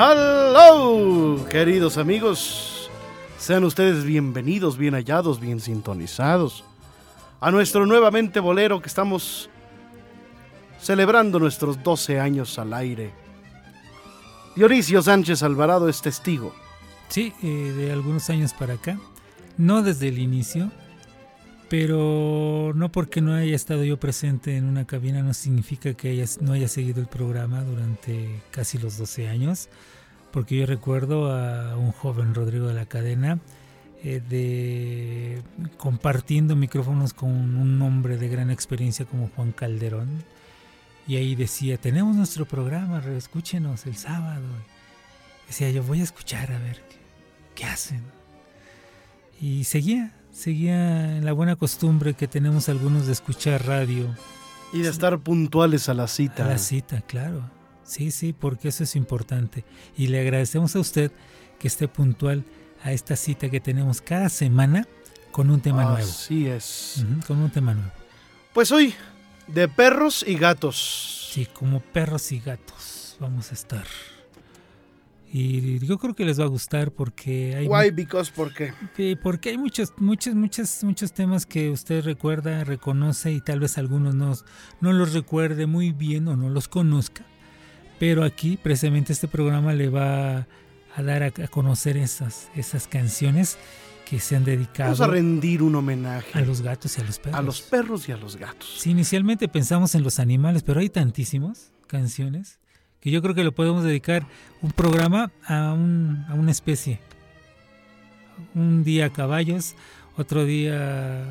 Hello, queridos amigos. Sean ustedes bienvenidos, bien hallados, bien sintonizados a nuestro nuevamente bolero que estamos celebrando nuestros 12 años al aire. Dionisio Sánchez Alvarado es testigo. Sí, eh, de algunos años para acá. No desde el inicio, pero no porque no haya estado yo presente en una cabina no significa que no haya seguido el programa durante casi los 12 años, porque yo recuerdo a un joven Rodrigo de la Cadena eh, de compartiendo micrófonos con un hombre de gran experiencia como Juan Calderón y ahí decía tenemos nuestro programa, escúchenos el sábado. Decía yo voy a escuchar a ver qué hacen y seguía seguía en la buena costumbre que tenemos algunos de escuchar radio. Y de estar puntuales a la cita. A la cita, claro. Sí, sí, porque eso es importante. Y le agradecemos a usted que esté puntual a esta cita que tenemos cada semana con un tema nuevo. Así es. con un tema nuevo. Pues hoy, de perros y gatos. Sí, como perros y gatos vamos a estar. Y yo creo que les va a gustar porque hay... Why, because, ¿por qué? Porque hay muchos, muchos, muchos, muchos temas que usted recuerda, reconoce y tal vez algunos no, no los recuerde muy bien o no los conozca. Pero aquí, precisamente, este programa le va a dar a, conocer esas, esas canciones que se han dedicado... Vamos a rendir un homenaje. A los gatos y a los perros. A los perros y a los gatos. Sí, inicialmente pensamos en los animales, pero hay tantísimas canciones que yo creo que lo podemos dedicar un programa a, un, a una especie. Un día caballos, otro día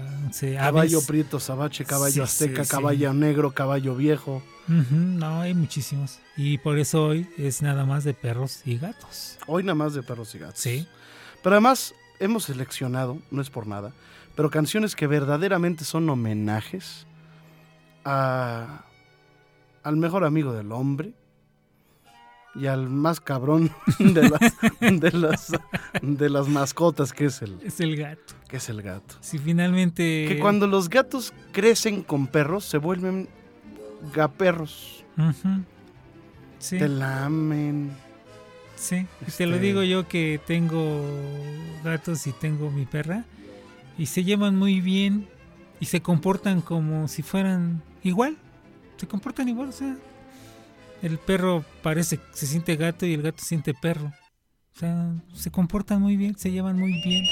caballo prieto, sabache, caballo azteca, caballo negro, caballo viejo. no, hay muchísimos. Y por eso hoy es nada más de perros y gatos. Hoy nada más de perros y gatos. Sí. Pero además hemos seleccionado, no es por nada, pero canciones que verdaderamente son homenajes a, al mejor amigo del hombre, y al más cabrón de las, de las, de las mascotas, que es el, es el gato. Que es el gato. Si finalmente... Que cuando los gatos crecen con perros, se vuelven gaperros. sí. Te lamen. Sí, te lo este digo yo que tengo gatos y tengo mi perra. Y se llevan muy bien y se comportan como si fueran igual. Se comportan igual, o sea, el perro parece, se siente gato y el gato siente perro. O sea, se comportan muy bien, se llevan muy bien.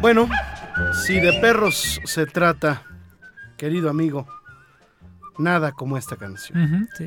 Bueno, si de perros se trata, querido amigo, nada como esta canción. sí.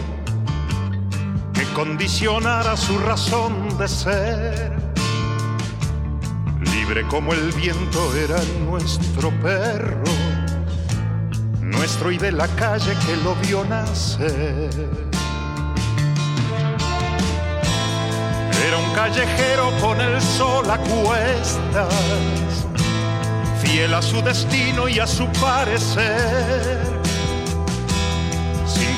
condicionara su razón de ser. Libre como el viento era nuestro perro, nuestro y de la calle que lo vio nacer. Era un callejero con el sol a cuestas, fiel a su destino y a su parecer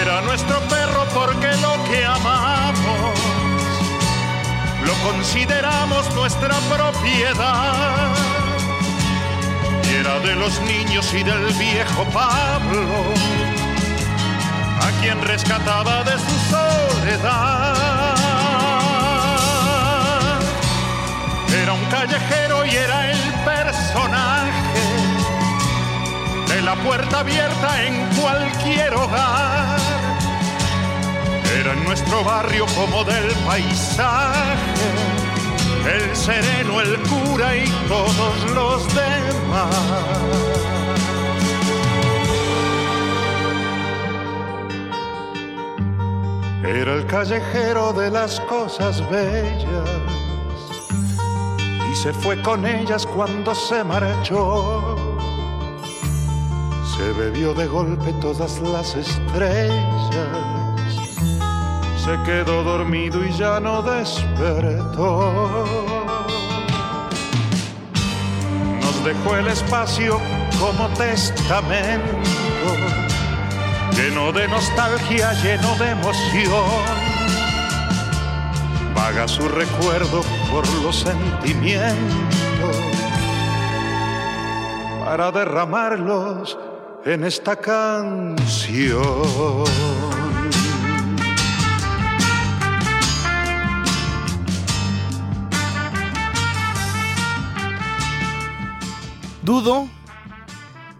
Era nuestro perro porque lo que amamos lo consideramos nuestra propiedad. Y era de los niños y del viejo Pablo, a quien rescataba de su soledad. Era un callejero y era el personaje la puerta abierta en cualquier hogar era en nuestro barrio como del paisaje, el sereno, el cura y todos los demás. Era el callejero de las cosas bellas y se fue con ellas cuando se marchó. Se bebió de golpe todas las estrellas se quedó dormido y ya no despertó. Nos dejó el espacio como testamento, lleno de nostalgia, lleno de emoción. Vaga su recuerdo por los sentimientos para derramarlos en esta canción. Dudo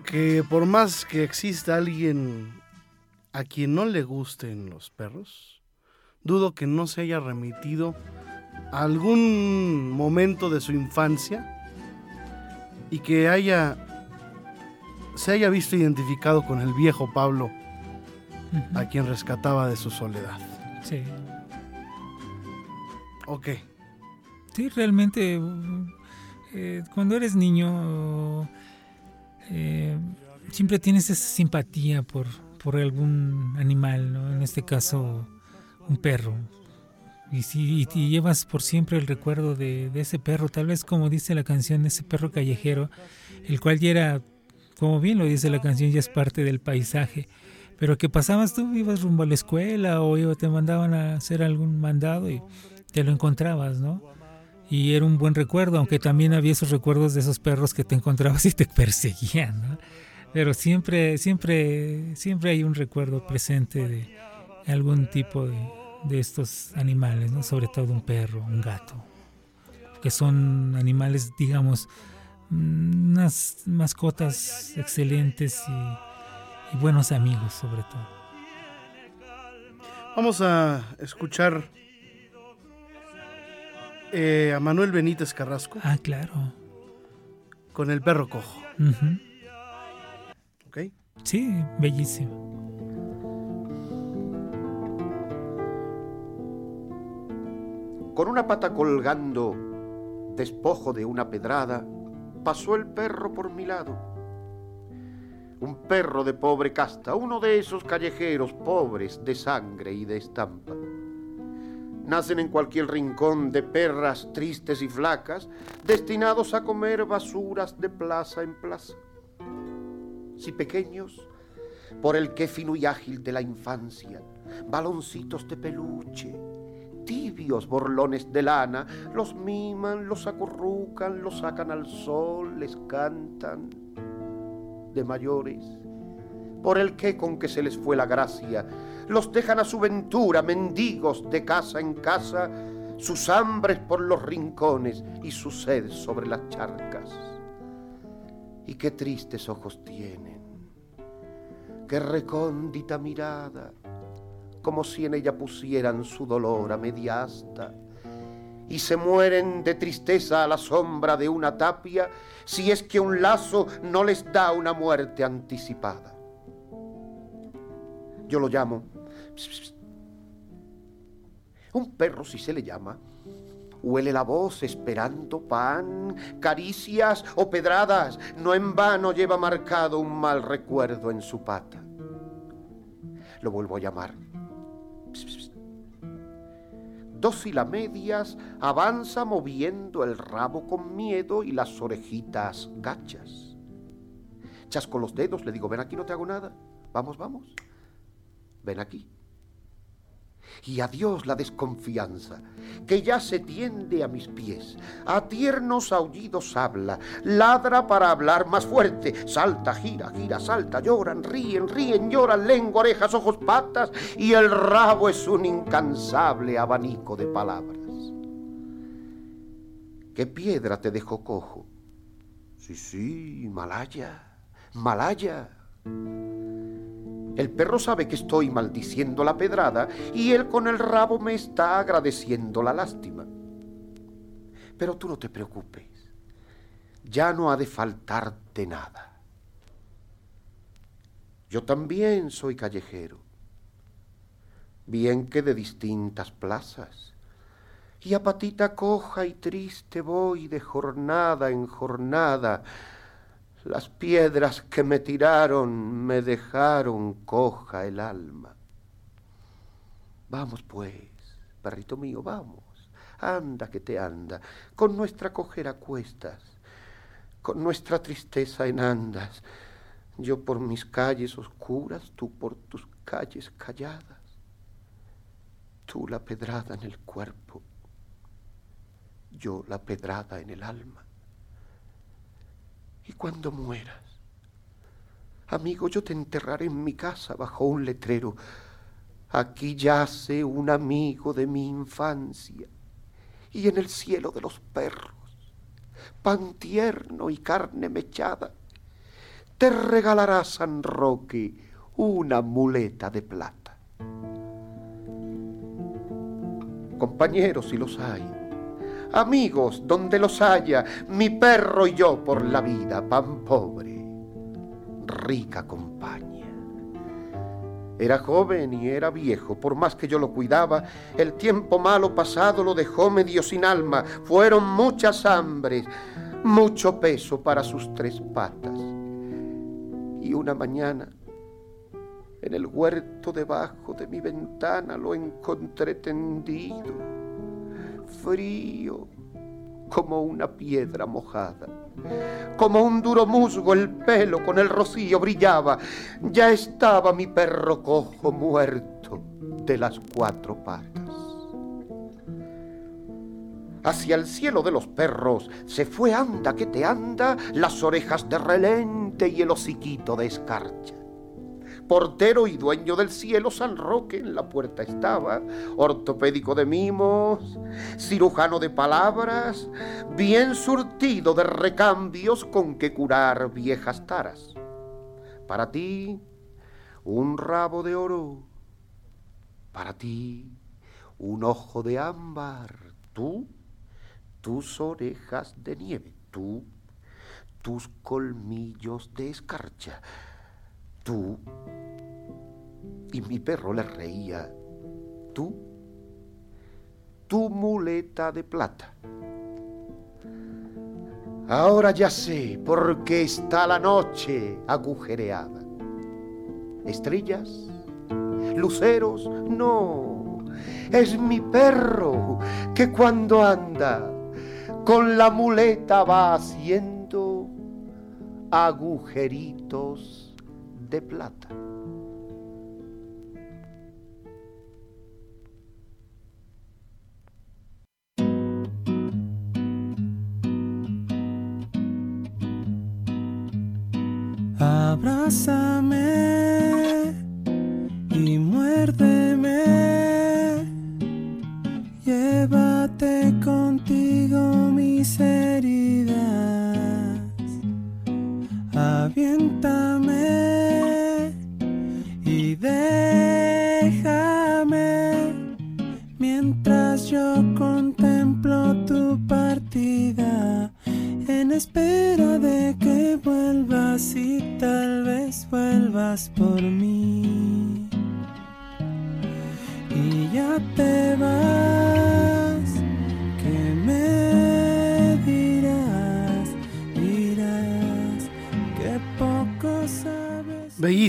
que por más que exista alguien a quien no le gusten los perros, dudo que no se haya remitido a algún momento de su infancia y que haya se haya visto identificado con el viejo Pablo a quien rescataba de su soledad. Sí. Ok. Sí, realmente eh, cuando eres niño eh, siempre tienes esa simpatía por, por algún animal, ¿no? en este caso un perro. Y si y llevas por siempre el recuerdo de, ese perro, tal vez como dice la canción, ese perro callejero, el cual ya era, como bien lo dice la canción, ya es parte del paisaje. Pero que pasabas tú, ibas rumbo a la escuela o te mandaban a hacer algún mandado y te lo encontrabas, ¿no? y era un buen recuerdo, aunque también había esos recuerdos de esos perros que te encontrabas y te perseguían, ¿no? Pero siempre, siempre, siempre hay un recuerdo presente de algún tipo de, estos animales, ¿no? Sobre todo un perro, un gato, que son animales, digamos, unas mascotas excelentes y buenos amigos sobre todo. Vamos a escuchar eh, a Manuel Benítez Carrasco. Ah, claro. Con el perro cojo. ¿Ok? Sí, bellísimo. Con una pata colgando, despojo de una pedrada, pasó el perro por mi lado. Un perro de pobre casta, uno de esos callejeros pobres de sangre y de estampa nacen en cualquier rincón de perras tristes y flacas, destinados a comer basuras de plaza en plaza. Si pequeños, por el que fino y ágil de la infancia, baloncitos de peluche, tibios borlones de lana, los miman, los acurrucan, los sacan al sol, les cantan. De mayores, por el que con que se les fue la gracia, los dejan a su ventura, mendigos de casa en casa, sus hambres por los rincones y su sed sobre las charcas. Y qué tristes ojos tienen, qué recóndita mirada, como si en ella pusieran su dolor a media asta, y se mueren de tristeza a la sombra de una tapia, si es que un lazo no les da una muerte anticipada. Yo lo llamo un perro, si se le llama, Huele la voz esperando pan, caricias o pedradas. No en vano lleva marcado un mal recuerdo en su pata. Lo vuelvo a llamar. Dócil a medias, avanza moviendo el rabo con miedo y las orejitas gachas. Chasco los dedos, le digo, ven aquí, no te hago nada. Vamos, vamos. Ven aquí y a Dios la desconfianza, que ya se tiende a mis pies. A tiernos aullidos habla, ladra para hablar más fuerte, salta, gira, gira, salta, lloran, ríen, ríen, lloran, lengua, orejas, ojos, patas, y el rabo es un incansable abanico de palabras. ¿Qué piedra te dejó cojo? Sí, sí, Malaya, Malaya. El perro sabe que estoy maldiciendo la pedrada y él con el rabo me está agradeciendo la lástima. Pero tú no te preocupes, ya no ha de faltarte nada. Yo también soy callejero, bien que de distintas plazas, y a patita coja y triste voy de jornada en jornada, las piedras que me tiraron me dejaron coja el alma. Vamos pues, perrito mío, vamos. Anda que te anda, con nuestra cojera cuestas, con nuestra tristeza en andas. Yo por mis calles oscuras, tú por tus calles calladas. Tú la pedrada en el cuerpo, yo la pedrada en el alma y cuando mueras, amigo, yo te enterraré en mi casa bajo un letrero. Aquí yace un amigo de mi infancia y en el cielo de los perros, pan tierno y carne mechada, te regalará San Roque una muleta de plata. Compañeros, si los hay, amigos donde los haya, mi perro y yo por la vida, pan pobre, rica compañía. Era joven y era viejo, por más que yo lo cuidaba, el tiempo malo pasado lo dejó medio sin alma, fueron muchas hambres, mucho peso para sus tres patas. Y una mañana, en el huerto debajo de mi ventana, lo encontré tendido frío como una piedra mojada. Como un duro musgo el pelo con el rocío brillaba. Ya estaba mi perro cojo muerto de las cuatro patas. Hacia el cielo de los perros se fue anda que te anda, las orejas de relente y el hociquito de escarcha portero y dueño del cielo, San Roque en la puerta estaba, ortopédico de mimos, cirujano de palabras, bien surtido de recambios con que curar viejas taras. Para ti, un rabo de oro, para ti, un ojo de ámbar, tú, tus orejas de nieve, tú, tus colmillos de escarcha, tú y mi perro le reía. Tú, tu muleta de plata. Ahora ya sé por qué está la noche agujereada. Estrellas, luceros, no. Es mi perro que cuando anda con la muleta va haciendo agujeritos de plata. Abrázame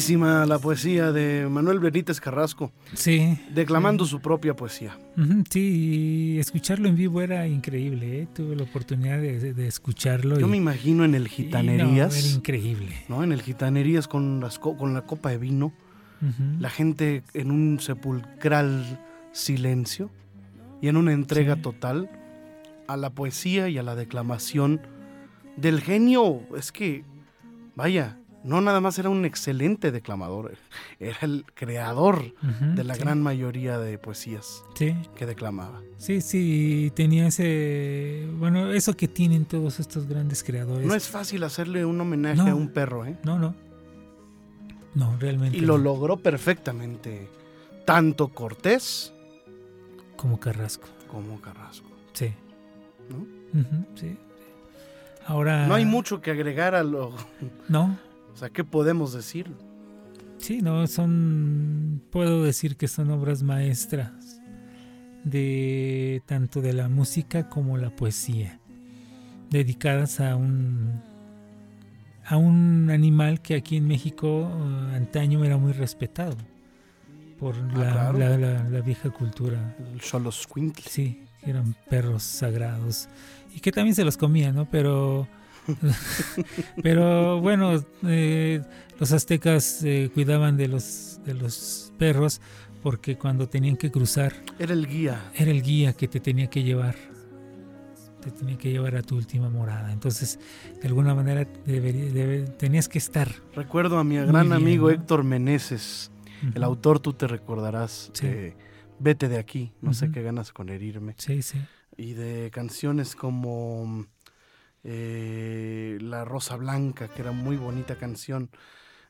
Bellísima la poesía de Manuel Benítez Carrasco, Sí. declamando su propia poesía. Sí, y escucharlo en vivo era increíble, ¿eh? Tuve la oportunidad de, de- escucharlo. Yo y- me imagino en el y no, Gitanerías, era increíble. ¿no? En el Gitanerías con, las co- con la copa de vino, Ujú. la gente en un sepulcral silencio y en una entrega Sí. total a la poesía y a la declamación del genio. Es que, vaya, no nada más era un excelente declamador, era el creador de la sí. gran mayoría de poesías Sí, que declamaba. sí, sí, tenía ese... Bueno, eso que tienen todos estos grandes creadores. No es fácil hacerle un homenaje No. a un perro, ¿eh? No, no. No, realmente. Y lo no. logró perfectamente, tanto Cortés Como Carrasco. como Carrasco. Sí. ¿no? Sí. Ahora... No hay mucho que agregar a lo... No, O sea, ¿qué podemos decir? Sí, no, son, puedo decir que son obras maestras de tanto de la música como la poesía, dedicadas a un a un animal que aquí en México eh, antaño era muy respetado por la, Ah, claro. la- la- la vieja cultura. Xoloscuintle. Sí, eran perros sagrados y que también se los comían, ¿no? Pero pero bueno, eh, los aztecas eh, cuidaban de los de los perros porque cuando tenían que cruzar Era el guía. era el guía que te tenía que llevar te tenía que llevar a tu última morada entonces de alguna manera debería- tenías que estar Recuerdo a mi gran bien, amigo ¿no? Héctor Meneses, el autor, tú te recordarás, Sí. de Vete de aquí, no sé qué ganas con herirme. sí sí Y de canciones como eh, La Rosa Blanca, que era muy bonita canción.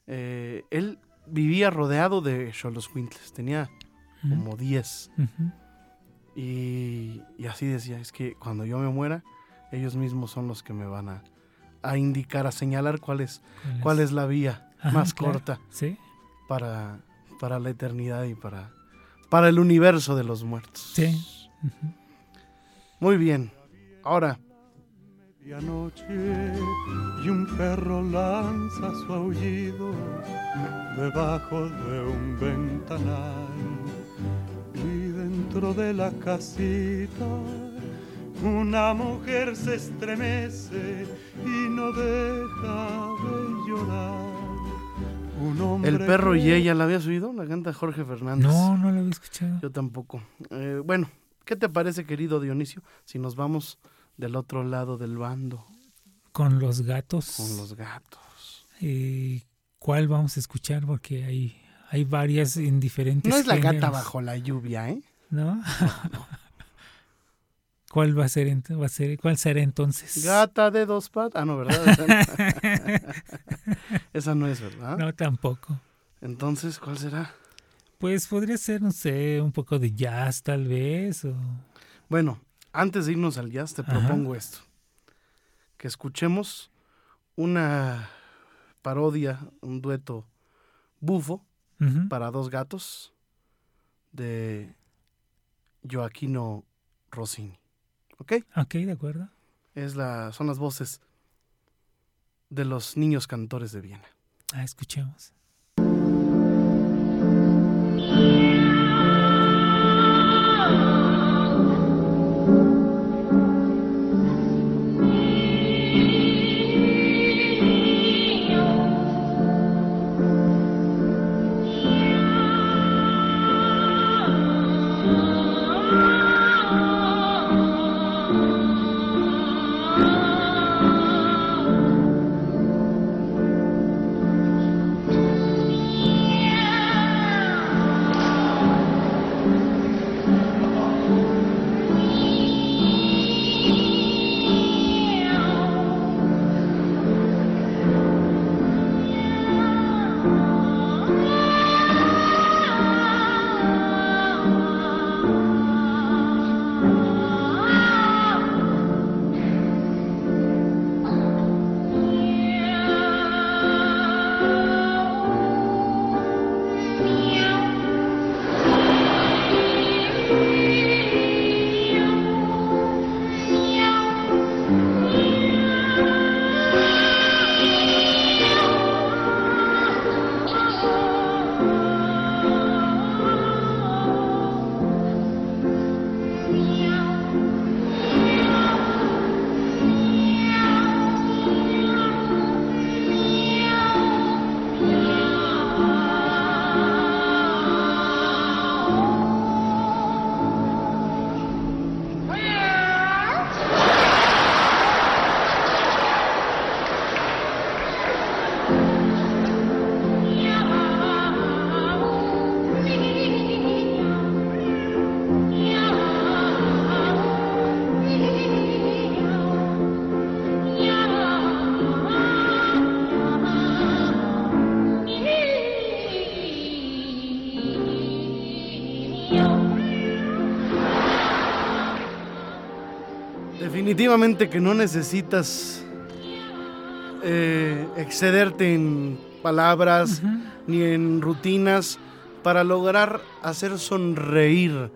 Eh, él vivía rodeado de Xoloscuintles, tenía Ujú. como 10. Ujú. Y, y así decía, es que cuando yo me muera, ellos mismos son los que me van a, a indicar, a señalar cuál es, cuál es la vía Ajá, más claro. corta sí para, para la eternidad y para, para el universo de los muertos. sí. Muy bien. Ahora, Medianoche y un perro lanza su aullido debajo de un ventanal y dentro de la casita una mujer se estremece y no deja de llorar. Un hombre el perro y ella, ¿la habías oído? La canta Jorge Fernández. no no lo había escuchado Yo tampoco. Eh, bueno, ¿qué te parece, querido Dionisio, si nos vamos del otro lado del bando con los gatos con los gatos? Eh, ¿Cuál vamos a escuchar? Porque hay, hay varias en diferentes No es la gata bajo la lluvia, ¿eh? ¿No? ¿Cuál va a ser, ent- va a ser cuál será entonces? Gata de dos patas. Ah, no, ¿verdad? Esa no, Esa no es, ¿verdad? no, tampoco. Entonces, ¿cuál será? Pues podría ser, no sé, un poco de jazz tal vez. O... Bueno, antes de irnos al jazz, te Ajá. propongo esto. Que escuchemos una parodia, un dueto bufo para dos gatos de Joaquino Rossini. ¿Ok? Ok, de acuerdo. Es la, son las voces de los niños cantores de Viena. Ah, escuchemos. Definitivamente que no necesitas eh, excederte en palabras ni en rutinas para lograr hacer sonreír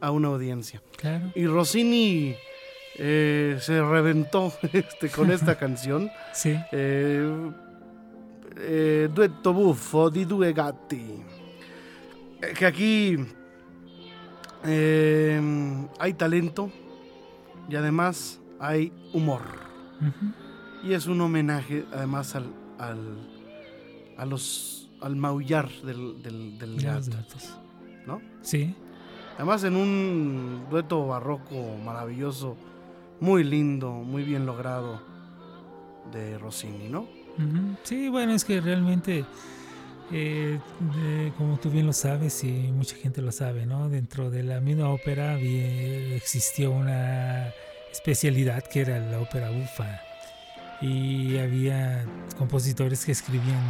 a una audiencia. Claro. Y Rossini eh, se reventó este, con esta canción. Sí. Eh, eh, duetto buffo di due gatti. Que aquí hay talento y además hay humor. Y es un homenaje además al, al, a los, al maullar del, gato, gatos. ¿no? Sí. Además en un dueto barroco maravilloso, muy lindo, muy bien logrado de Rossini, ¿no? Sí, bueno, es que realmente, eh, de- como tú bien lo sabes y mucha gente lo sabe, ¿no? Dentro de la misma ópera existió una especialidad que era la ópera bufa. Y había compositores que escribían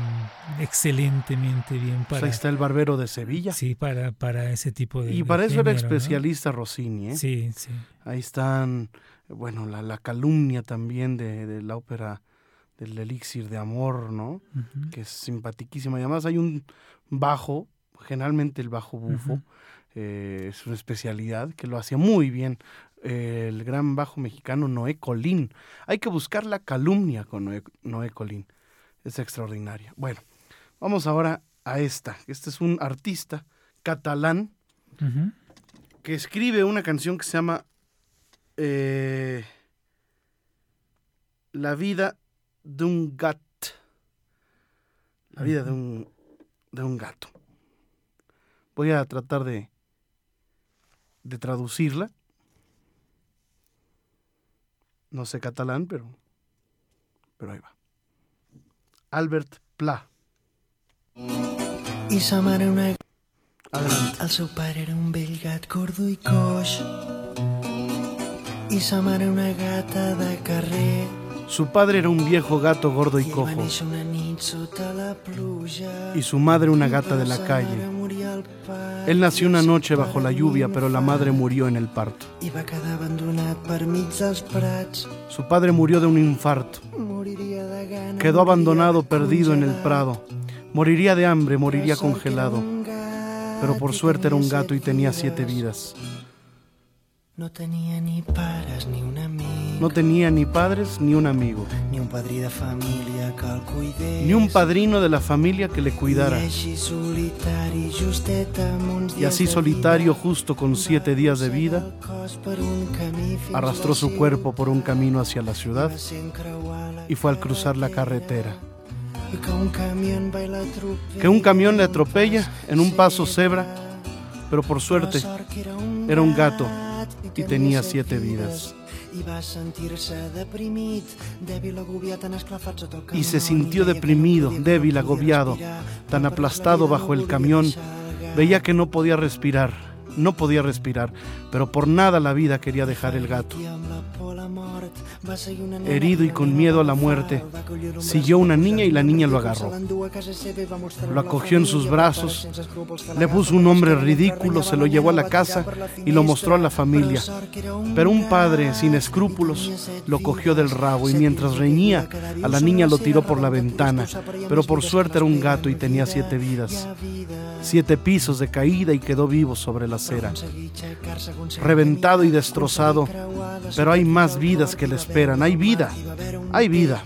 excelentemente bien Pues para, ahí está el barbero de Sevilla. sí, para, para ese tipo de y de para eso era especialista Rossini, ¿eh? Sí, sí. Ahí están, bueno, la, la calumnia también de, de la ópera del elixir de amor, ¿no? Que es simpaticísima. Y además hay un bajo, generalmente el bajo bufo, eh, es una especialidad que lo hacía muy bien eh, el gran bajo mexicano Noé Colín. Hay que buscar la calumnia con Noé, Noé Colín. Es extraordinaria. Bueno, vamos ahora a esta. Este es un artista catalán que escribe una canción que se llama eh, La vida de un gat. La vida de un, de un gato. Voy a tratar de, de traducirla. No sé catalán, pero, pero ahí va. Albert Pla. I sa mare una... Adelante. El seu pare era un vell gat gordo i coix. I sa mare una gata de carrer. Su padre era un viejo gato gordo y cojo. Y su madre una gata de la calle. Él nació una noche bajo la lluvia, pero la madre murió en el parto. Su padre murió de un infarto. Quedó abandonado, perdido en el prado. Moriría de hambre, moriría congelado. Pero por suerte era un gato y tenía siete vidas. No tenia ni pares ni un amic. No tenía ni padres ni un amigo, Ni un padrí de família que el cuidés. ni un padrino de la familia que le cuidara. I així solitari, justet amb uns Y así solitario, justo con siete días de vida, arrastró su cuerpo por un camino hacia la ciudad y fue al cruzar la carretera. Que un camión le atropella en un paso cebra, pero por suerte era un gato y tenía siete vidas. Y se sintió deprimido, débil, agobiado, tan aplastado bajo el camión. Veía que no podía respirar, no podía respirar, pero por nada la vida quería dejar el gato. Herido y con miedo a la muerte, siguió una niña y la niña lo agarró. Lo acogió en sus brazos, Le puso un nombre ridículo, se lo llevó a la casa y lo mostró a la familia. Pero un padre, sin escrúpulos, lo cogió del rabo y mientras reñía, a la niña lo tiró por la ventana, pero por suerte era un gato y tenía siete vidas. Siete pisos de caída y quedó vivo sobre la acera. Reventado y destrozado, pero hay más vidas que le esperan, hay vida, hay vida.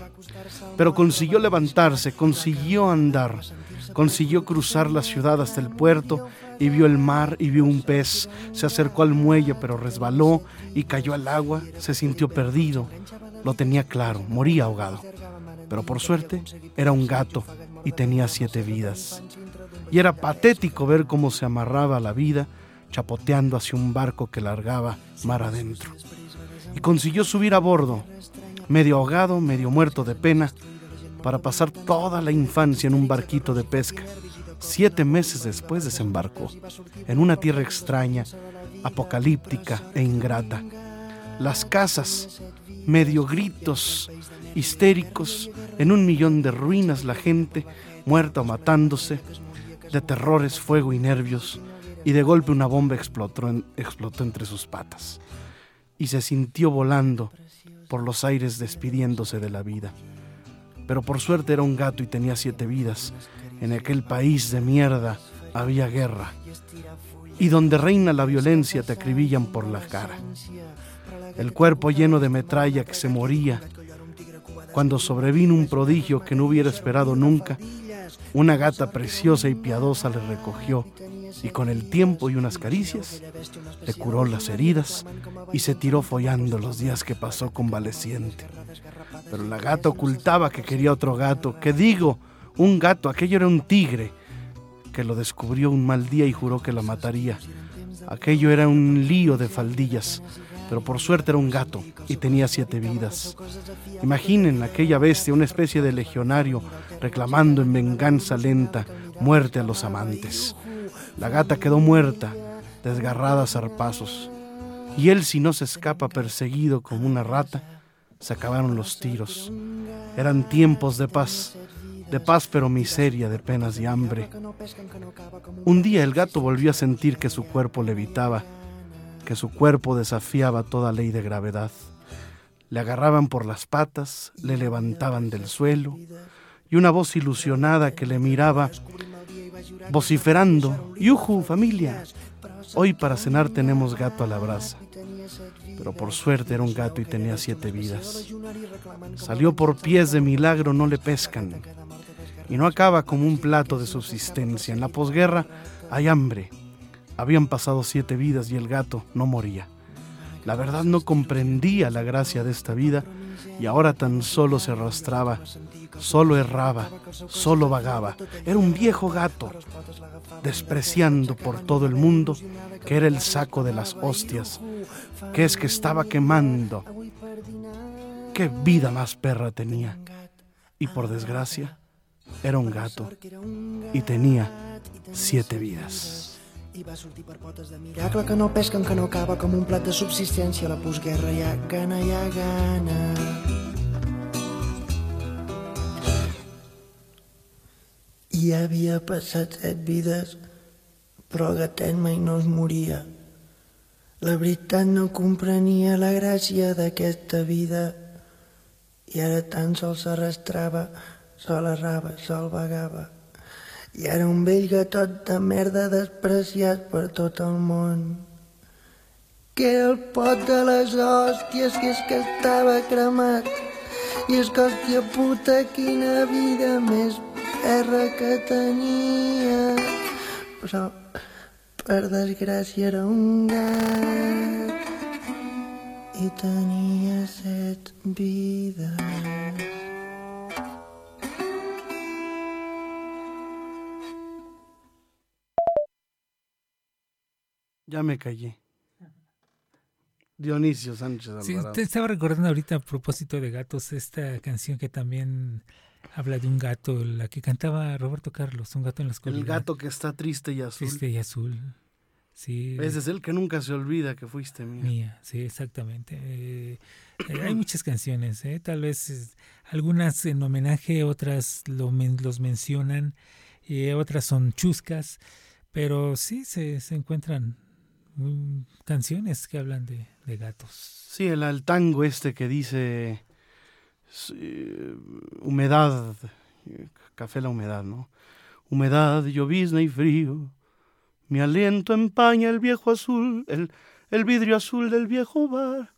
Pero consiguió va levantarse, consiguió andar, consiguió cruzar la ciudad hasta el puerto y vio el mar y vio un pez. Se acercó al muelle pero resbaló y cayó al agua, se sintió perdido. Lo tenía claro, moría ahogado. Pero por suerte era un gato y tenía siete vidas. Y era patético ver cómo se amarraba a la vida chapoteando hacia un barco que largaba mar adentro. Y consiguió subir a bordo, medio ahogado, medio muerto de pena, para pasar toda la infancia en un barquito de pesca. Siete meses después desembarcó en una tierra extraña, apocalíptica e ingrata. Las casas, medio gritos, histéricos, en un millón de ruinas la gente, muerta o matándose, de terrores, fuego y nervios, y de golpe una bomba explotó, en- explotó entre sus patas. Y se sintió volando por los aires despidiéndose de la vida. Pero por suerte era un gato y tenía siete vidas. En aquel país de mierda había guerra. Y donde reina la violencia te acribillan por la cara. El cuerpo lleno de metralla que se moría. Cuando sobrevino un prodigio que no hubiera esperado nunca, una gata preciosa y piadosa le recogió y con el tiempo y unas caricias le curó las heridas y se tiró follando los días que pasó convaleciente. Pero la gata ocultaba que quería otro gato, que digo, un gato, aquello era un tigre, que lo descubrió un mal día y juró que lo mataría. Aquello era un lío de faldillas, pero por suerte era un gato y tenía siete vidas. Imaginen aquella bestia, una especie de legionario, reclamando en venganza lenta muerte a los amantes. La gata quedó muerta, desgarrada a zarpazos. Y él, si no se escapa perseguido como una rata, se acabaron los tiros. Eran tiempos de paz, de paz pero miseria, de penas y hambre. Un día el gato volvió a sentir que su cuerpo levitaba, que su cuerpo desafiaba toda ley de gravedad. Le agarraban por las patas, le levantaban del suelo, y una voz ilusionada que le miraba vociferando, ¡Yuju, familia! Hoy para cenar tenemos gato a la brasa. Pero por suerte era un gato y tenía siete vidas. Salió por pies de milagro, no le pescan. Y no acaba como un plato de subsistencia. En la posguerra hay hambre. Habían pasado siete vidas y el gato no moría. La verdad no comprendía la gracia de esta vida y ahora tan solo se arrastraba, solo erraba, solo vagaba. Era un viejo gato, despreciando por todo el mundo que era el saco de las hostias, que es que estaba quemando. Qué vida más perra tenía. Y por desgracia, era un gato y tenía siete vidas. I va sortir per potes de miracle que no pesquen, que no acaba com un plat de subsistència. A la postguerra hi ha gana, hi ha gana. I havia passat set vides, però gatet mai no es moria. La veritat no comprenia la gràcia d'aquesta vida i ara tan sols s'arrastrava, sol errava, sol vagava. I era un vell gatot de merda despreciat per tot el món. Que era el pot de les hòsties, que és que estava cremat. I és que, hòstia puta, quina vida més perra que tenia. Però, per desgràcia, era un gat i tenia set vides. Ya me callé. Dionisio Sánchez Sí, Alvarado. te estaba recordando ahorita a propósito de gatos esta canción que también habla de un gato, la que cantaba Roberto Carlos, un gato en la oscuridad. el gato que está triste y azul. Triste y azul. Sí. Ese es el que nunca se olvida que fuiste mía. Mía, sí, exactamente. Eh, eh, hay muchas canciones, eh, tal vez algunas en homenaje, otras lo men- los mencionan, eh, otras son chuscas, pero sí se, se encuentran canciones que hablan de, gatos. Sí, el, tango este que dice sí, humedad, eh, café la humedad, ¿no? Humedad, llovizna y frío. Mi aliento empaña el viejo azul, el, el vidrio azul del viejo bar.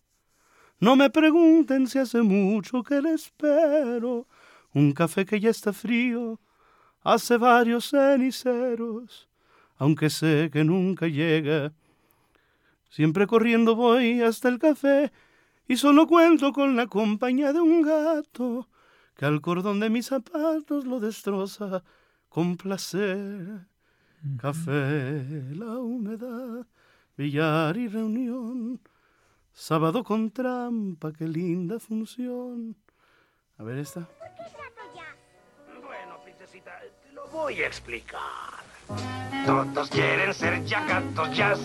No me pregunten si hace mucho que le espero. Un café que ya está frío, hace varios ceniceros, aunque sé que nunca llega. Siempre corriendo voy hasta el café y solo cuento con la compañía de un gato que al cordón de mis zapatos lo destroza con placer. Café, la humedad, billar y reunión, sábado con trampa, qué linda función. A ver esta. Bueno, princesita, te lo voy a explicar. Todos quieren ser ya gatos jazz,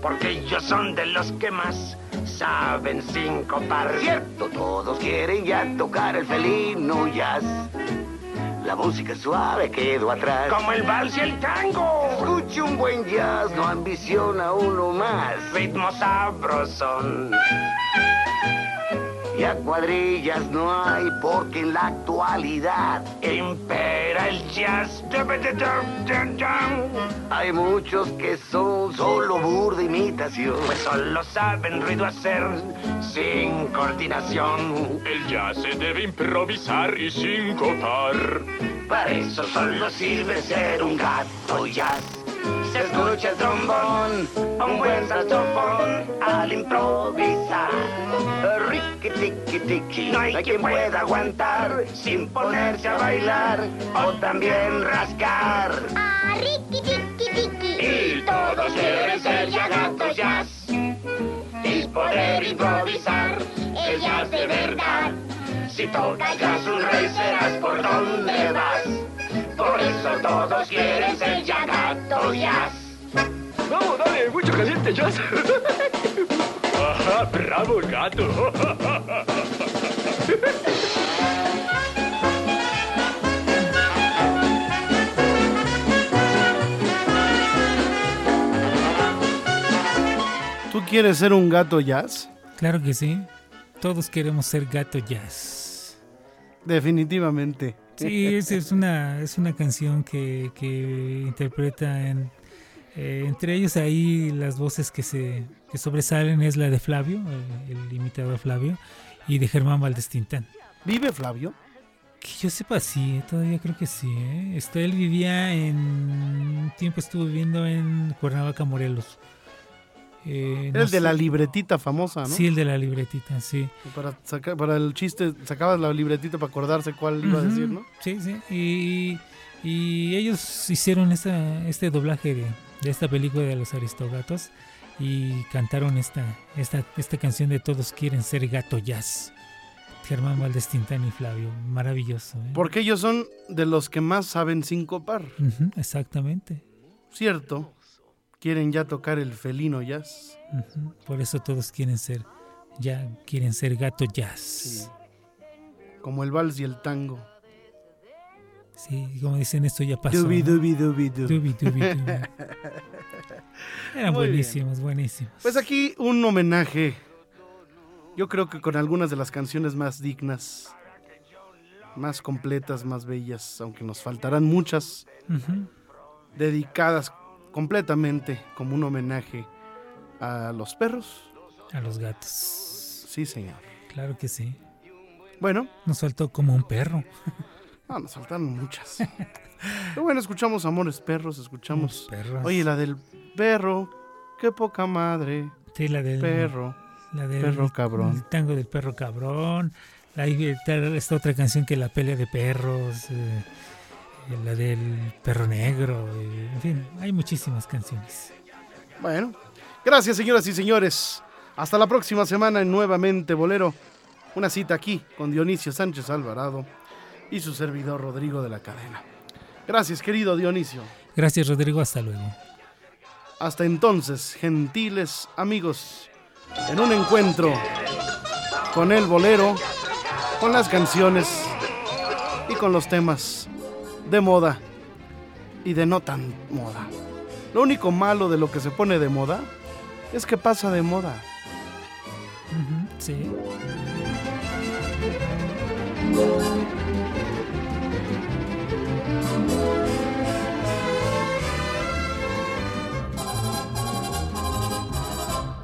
porque ellos son de los que más saben sincopar. Cierto, todos quieren ya tocar el felino jazz. La música suave quedó atrás. Como el vals y el tango. Escuche un buen jazz, no ambiciona uno más. Ritmo sabrosón. Y a cuadrillas no hay porque en la actualidad impera el jazz. Hay muchos que son solo burda imitación. Pues solo saben ruido hacer sin coordinación. El jazz se debe improvisar y sin copar. Para eso solo sirve ser un gato jazz. Se escucha el trombón, un buen saxofón al improvisar. Ricky, tiki, tiki, no hay quien pueda aguantar sin ponerse a bailar o también rascar. Ah, Ricky, tiki, tiki. Y todos quieren ser ya gatos jazz y poder improvisar el jazz de verdad. Si tocas jazz un rey serás por donde vas. Por eso todos quieren ser ya gatos jazz. Vamos, dale, mucho caliente jazz. Ajá, bravo el gato. ¿Tú quieres ser un gato jazz? Claro que sí. Todos queremos ser gato jazz. Definitivamente. Sí, es, es una, es una canción que, que interpreta en, eh, entre ellos ahí las voces que se que sobresalen es la de Flavio, el, el imitador Flavio, y de Germán Valdés Tintán. ¿Vive Flavio? Que yo sepa, sí, todavía creo que sí. ¿eh? Este, él vivía en. Un tiempo estuvo viviendo en Cuernavaca, Morelos. Eh, no el de la libretita famosa, ¿no? Sí, el de la libretita, sí. Para, el chiste, sacabas la libretita para acordarse cuál iba a decir, ¿no? Sí, sí. Y, y ellos hicieron esta, este doblaje de, de esta película de los Aristogatos y cantaron esta, esta, esta canción de Todos quieren ser gato jazz. Germán Valdés Tintán y Flavio. Maravilloso. ¿eh? Porque ellos son de los que más saben sincopar. Ujú, exactamente. Cierto. Quieren ya tocar el felino jazz. Por eso todos quieren ser, ya quieren ser gato jazz. Como el vals y el tango. Sí, como dicen, esto ya pasó. Dubi, dubi, dubi, du. Dubi, dubi, dubi. Eran Muy bien. buenísimos, buenísimos. Pues aquí un homenaje. Yo creo que con algunas de las canciones más dignas, más completas, más bellas, aunque nos faltarán muchas, Ujú. dedicadas completamente como un homenaje a los perros. A los gatos. Sí, señor. Claro que sí. Bueno, Nos faltó como un perro. no, nos faltaron muchas. Pero bueno, escuchamos Amores Perros, escuchamos... Perros. Oye, la del perro, qué poca madre, Sí, la del perro. la del perro cabrón. el tango del perro cabrón. Ahí está esta otra canción que la pelea de perros. eh, la del perro negro. eh, en fin, hay muchísimas canciones. Bueno, gracias señoras y señores. Hasta la próxima semana en Nuevamente Bolero. Una cita aquí con Dionisio Sánchez Alvarado y su servidor Rodrigo de la Cadena. Gracias querido Dionisio. Gracias, Rodrigo. Hasta luego. Hasta entonces, gentiles amigos, en un encuentro con el bolero, con las canciones y con los temas de moda y de no tan moda. Lo único malo de lo que se pone de moda es que pasa de moda. Sí.